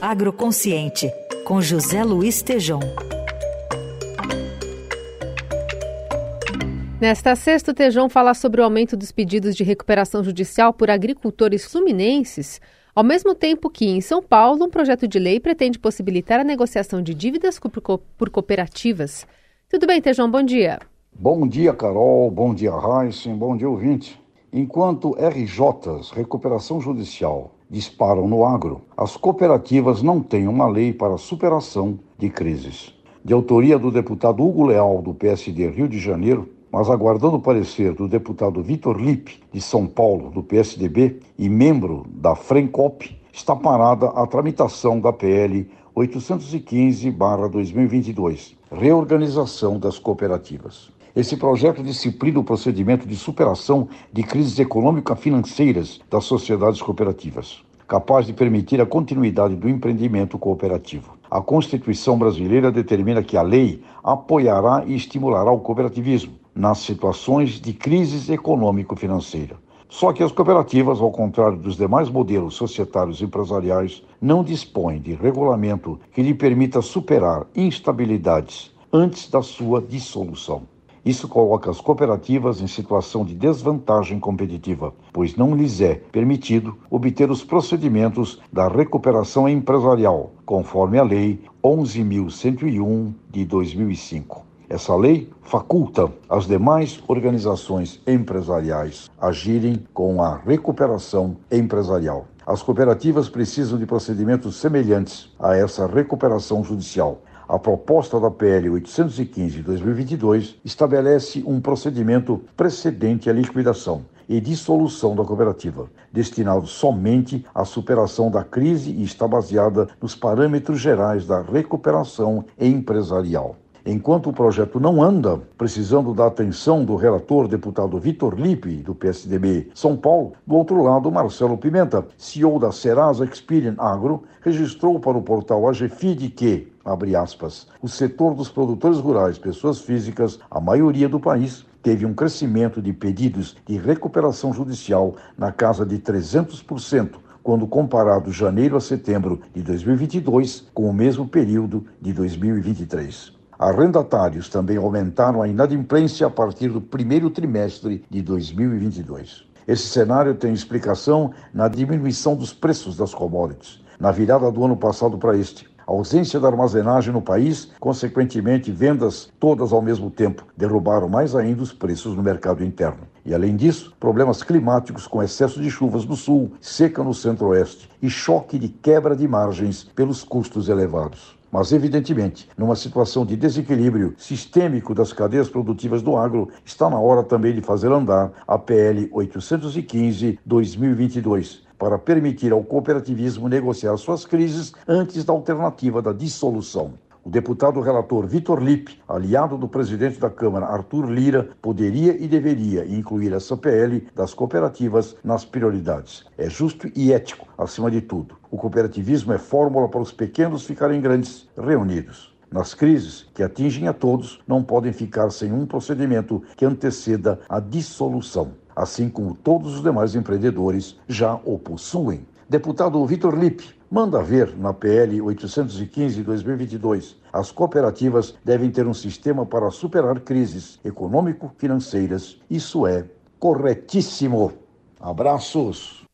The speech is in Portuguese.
Agroconsciente, com José Luiz Tejom. Nesta sexta, o Tejão fala sobre o aumento dos pedidos de recuperação judicial por agricultores fluminenses, ao mesmo tempo que, em São Paulo, um projeto de lei pretende possibilitar a negociação de dívidas por cooperativas. Tudo bem, Tejão? Bom dia. Bom dia, Carol. Bom dia, Heisen. Bom dia, ouvinte. Enquanto RJs, recuperação judicial, disparam no agro, as cooperativas não têm uma lei para superação de crises. De autoria do deputado Hugo Leal, do PSD Rio de Janeiro, mas aguardando o parecer do deputado Vitor Lippe, de São Paulo, do PSDB, e membro da FRENCOP, está parada a tramitação da PL 815-2022, Reorganização das Cooperativas. Esse projeto disciplina o procedimento de superação de crises econômico-financeiras das sociedades cooperativas, capaz de permitir a continuidade do empreendimento cooperativo. A Constituição brasileira determina que a lei apoiará e estimulará o cooperativismo nas situações de crise econômico-financeira. Só que as cooperativas, ao contrário dos demais modelos societários e empresariais, não dispõem de regulamento que lhe permita superar instabilidades antes da sua dissolução. Isso coloca as cooperativas em situação de desvantagem competitiva, pois não lhes é permitido obter os procedimentos da recuperação empresarial, conforme a Lei 11.101 de 2005. Essa lei faculta as demais organizações empresariais agirem com a recuperação empresarial. As cooperativas precisam de procedimentos semelhantes a essa recuperação judicial. A proposta da PL 815 de 2022 estabelece um procedimento precedente à liquidação e dissolução da cooperativa, destinado somente à superação da crise e está baseada nos parâmetros gerais da recuperação empresarial. Enquanto o projeto não anda, precisando da atenção do relator deputado Vitor Lippe, do PSDB São Paulo, do outro lado, Marcelo Pimenta, CEO da Serasa Experian Agro, registrou para o portal AGFID que, abre aspas, o setor dos produtores rurais, pessoas físicas, a maioria do país, teve um crescimento de pedidos de recuperação judicial na casa de 300%, quando comparado janeiro a setembro de 2022 com o mesmo período de 2023. Arrendatários também aumentaram a inadimplência a partir do primeiro trimestre de 2022. Esse cenário tem explicação na diminuição dos preços das commodities, na virada do ano passado para este. Ausência da armazenagem no país, consequentemente, vendas todas ao mesmo tempo, derrubaram mais ainda os preços no mercado interno. E além disso, problemas climáticos com excesso de chuvas no sul, seca no centro-oeste e choque de quebra de margens pelos custos elevados. Mas, evidentemente, numa situação de desequilíbrio sistêmico das cadeias produtivas do agro, está na hora também de fazer andar a PL 815-2022 para permitir ao cooperativismo negociar suas crises antes da alternativa da dissolução. O deputado relator Vitor Lippe, aliado do presidente da Câmara Arthur Lira, poderia e deveria incluir essa PL das cooperativas nas prioridades. É justo e ético, acima de tudo. O cooperativismo é fórmula para os pequenos ficarem grandes, reunidos. Nas crises que atingem a todos, não podem ficar sem um procedimento que anteceda a dissolução, assim como todos os demais empreendedores já o possuem. Deputado Vitor Lippe, manda ver na PL 815-2022. As cooperativas devem ter um sistema para superar crises econômico-financeiras. Isso é corretíssimo. Abraços.